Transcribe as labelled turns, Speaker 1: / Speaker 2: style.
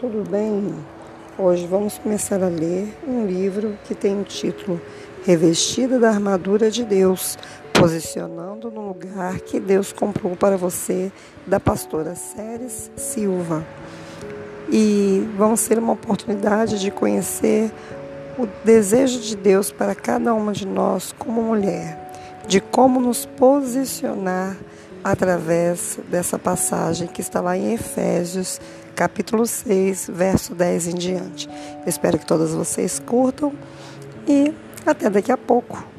Speaker 1: tudo bem? Hoje vamos começar a ler um livro que tem o título Revestida da Armadura de Deus, posicionando no lugar que Deus comprou para você, da pastora Séries Silva. E vamos ter uma oportunidade de conhecer o desejo de Deus para cada uma de nós como mulher, de como nos posicionar através dessa passagem que está lá em Efésios, capítulo 6, verso 10 em diante. espero que todas vocês curtam e até daqui a pouco.